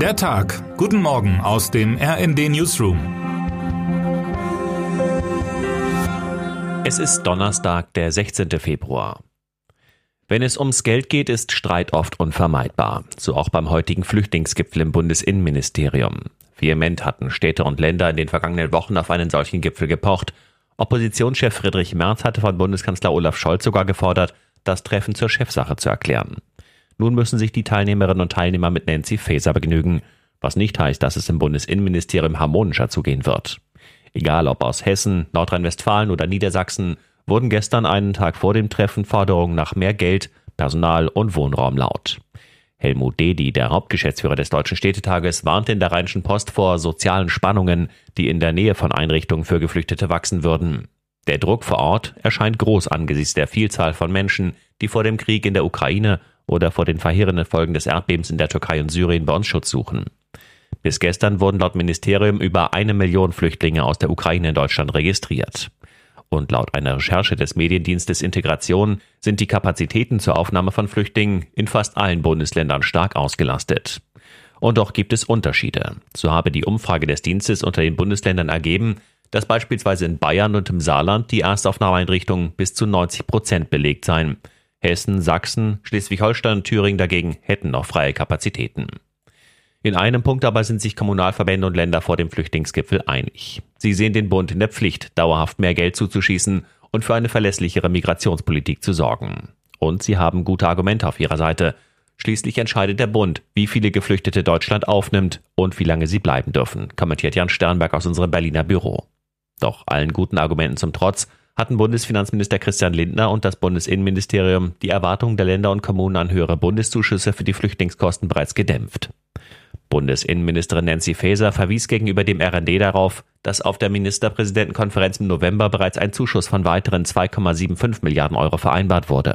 Der Tag. Guten Morgen aus dem RND Newsroom. Es ist Donnerstag, der 16. Februar. Wenn es ums Geld geht, ist Streit oft unvermeidbar. So auch beim heutigen Flüchtlingsgipfel im Bundesinnenministerium. Vehement hatten Städte und Länder in den vergangenen Wochen auf einen solchen Gipfel gepocht. Oppositionschef Friedrich Merz hatte von Bundeskanzler Olaf Scholz sogar gefordert, das Treffen zur Chefsache zu erklären. Nun müssen sich die Teilnehmerinnen und Teilnehmer mit Nancy Faeser begnügen, was nicht heißt, dass es im Bundesinnenministerium harmonischer zugehen wird. Egal ob aus Hessen, Nordrhein-Westfalen oder Niedersachsen, wurden gestern einen Tag vor dem Treffen Forderungen nach mehr Geld, Personal und Wohnraum laut. Helmut Dedi, der Hauptgeschäftsführer des Deutschen Städtetages, warnte in der Rheinischen Post vor sozialen Spannungen, die in der Nähe von Einrichtungen für Geflüchtete wachsen würden. Der Druck vor Ort erscheint groß angesichts der Vielzahl von Menschen, die vor dem Krieg in der Ukraine oder vor den verheerenden Folgen des Erdbebens in der Türkei und Syrien bei uns Schutz suchen. Bis gestern wurden laut Ministerium über eine Million Flüchtlinge aus der Ukraine in Deutschland registriert. Und laut einer Recherche des Mediendienstes Integration sind die Kapazitäten zur Aufnahme von Flüchtlingen in fast allen Bundesländern stark ausgelastet. Und doch gibt es Unterschiede. So habe die Umfrage des Dienstes unter den Bundesländern ergeben, dass beispielsweise in Bayern und im Saarland die Erstaufnahmeeinrichtungen bis zu 90 Prozent belegt seien. Hessen, Sachsen, Schleswig-Holstein und Thüringen dagegen hätten noch freie Kapazitäten. In einem Punkt aber sind sich Kommunalverbände und Länder vor dem Flüchtlingsgipfel einig. Sie sehen den Bund in der Pflicht, dauerhaft mehr Geld zuzuschießen und für eine verlässlichere Migrationspolitik zu sorgen. Und sie haben gute Argumente auf ihrer Seite. Schließlich entscheidet der Bund, wie viele Geflüchtete Deutschland aufnimmt und wie lange sie bleiben dürfen, kommentiert Jan Sternberg aus unserem Berliner Büro. Doch allen guten Argumenten zum Trotz hatten Bundesfinanzminister Christian Lindner und das Bundesinnenministerium die Erwartungen der Länder und Kommunen an höhere Bundeszuschüsse für die Flüchtlingskosten bereits gedämpft. Bundesinnenministerin Nancy Faeser verwies gegenüber dem RND darauf, dass auf der Ministerpräsidentenkonferenz im November bereits ein Zuschuss von weiteren 2,75 Milliarden Euro vereinbart wurde.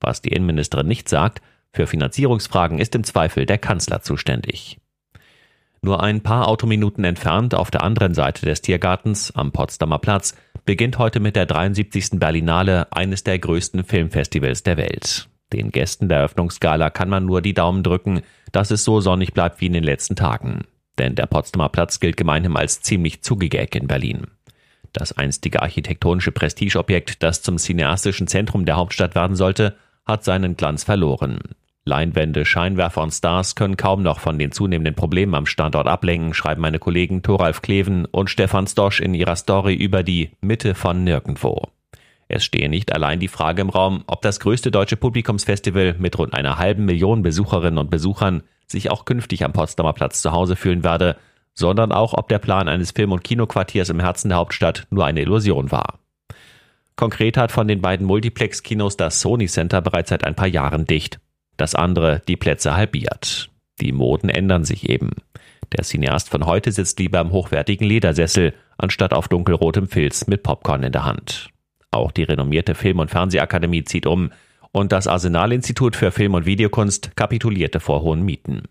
Was die Innenministerin nicht sagt, für Finanzierungsfragen ist im Zweifel der Kanzler zuständig. Nur ein paar Autominuten entfernt auf der anderen Seite des Tiergartens am Potsdamer Platz beginnt heute mit der 73. Berlinale eines der größten Filmfestivals der Welt. Den Gästen der Eröffnungsgala kann man nur die Daumen drücken, dass es so sonnig bleibt wie in den letzten Tagen. Denn der Potsdamer Platz gilt gemeinhin als ziemlich zugigäck in Berlin. Das einstige architektonische Prestigeobjekt, das zum cineastischen Zentrum der Hauptstadt werden sollte, hat seinen Glanz verloren. Leinwände, Scheinwerfer und Stars können kaum noch von den zunehmenden Problemen am Standort ablenken, schreiben meine Kollegen Thoralf Kleven und Stefan Stosch in ihrer Story über die Mitte von nirgendwo. Es stehe nicht allein die Frage im Raum, ob das größte deutsche Publikumsfestival mit rund einer halben Million Besucherinnen und Besuchern sich auch künftig am Potsdamer Platz zu Hause fühlen werde, sondern auch, ob der Plan eines Film- und Kinoquartiers im Herzen der Hauptstadt nur eine Illusion war. Konkret hat von den beiden Multiplex-Kinos das Sony Center bereits seit ein paar Jahren dicht das andere die Plätze halbiert. Die Moden ändern sich eben. Der Cineast von heute sitzt lieber im hochwertigen Ledersessel, anstatt auf dunkelrotem Filz mit Popcorn in der Hand. Auch die renommierte Film- und Fernsehakademie zieht um und das Arsenalinstitut für Film- und Videokunst kapitulierte vor hohen Mieten.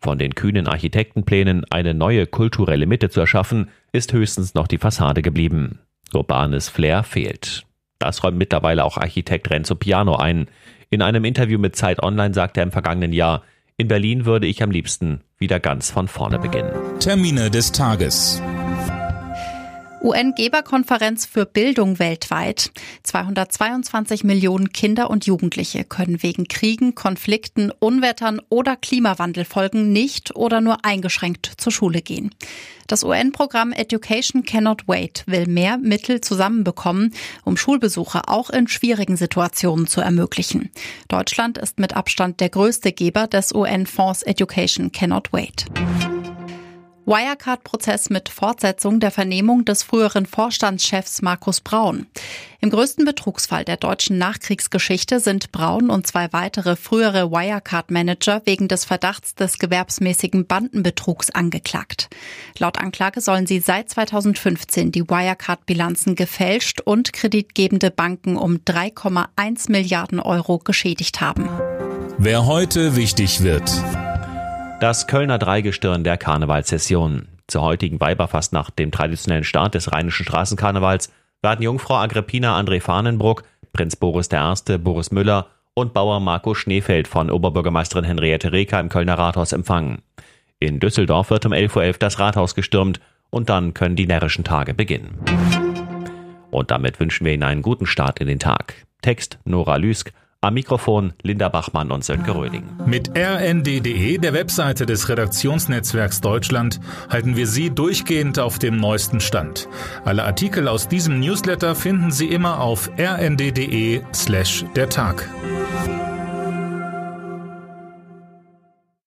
Von den kühnen Architektenplänen, eine neue kulturelle Mitte zu erschaffen, ist höchstens noch die Fassade geblieben. Urbanes Flair fehlt. Das räumt mittlerweile auch Architekt Renzo Piano ein. In einem Interview mit Zeit Online sagte er im vergangenen Jahr, in Berlin würde ich am liebsten wieder ganz von vorne beginnen. Termine des Tages. UN-Geberkonferenz für Bildung weltweit. 222 Millionen Kinder und Jugendliche können wegen Kriegen, Konflikten, Unwettern oder Klimawandelfolgen nicht oder nur eingeschränkt zur Schule gehen. Das UN-Programm Education Cannot Wait will mehr Mittel zusammenbekommen, um Schulbesuche auch in schwierigen Situationen zu ermöglichen. Deutschland ist mit Abstand der größte Geber des UN-Fonds Education Cannot Wait. Wirecard-Prozess mit Fortsetzung der Vernehmung des früheren Vorstandschefs Markus Braun. Im größten Betrugsfall der deutschen Nachkriegsgeschichte sind Braun und zwei weitere frühere Wirecard-Manager wegen des Verdachts des gewerbsmäßigen Bandenbetrugs angeklagt. Laut Anklage sollen sie seit 2015 die Wirecard-Bilanzen gefälscht und kreditgebende Banken um 3,1 Milliarden Euro geschädigt haben. Wer heute wichtig wird. Das Kölner Dreigestirn der Karnevalssession. Zur heutigen Weiberfastnacht, dem traditionellen Start des rheinischen Straßenkarnevals, werden Jungfrau Agrippina André Fahnenbruck, Prinz Boris I., Boris Müller und Bauer Marco Schneefeld von Oberbürgermeisterin Henriette Reker im Kölner Rathaus empfangen. In Düsseldorf wird um 11.11 Uhr das Rathaus gestürmt und dann können die närrischen Tage beginnen. Und damit wünschen wir Ihnen einen guten Start in den Tag. Text Nora Lüsk, am Mikrofon Linda Bachmann und Sönke Röding. Mit rnd.de, der Webseite des Redaktionsnetzwerks Deutschland, halten wir Sie durchgehend auf dem neuesten Stand. Alle Artikel aus diesem Newsletter finden Sie immer auf rnd.de slash der Tag.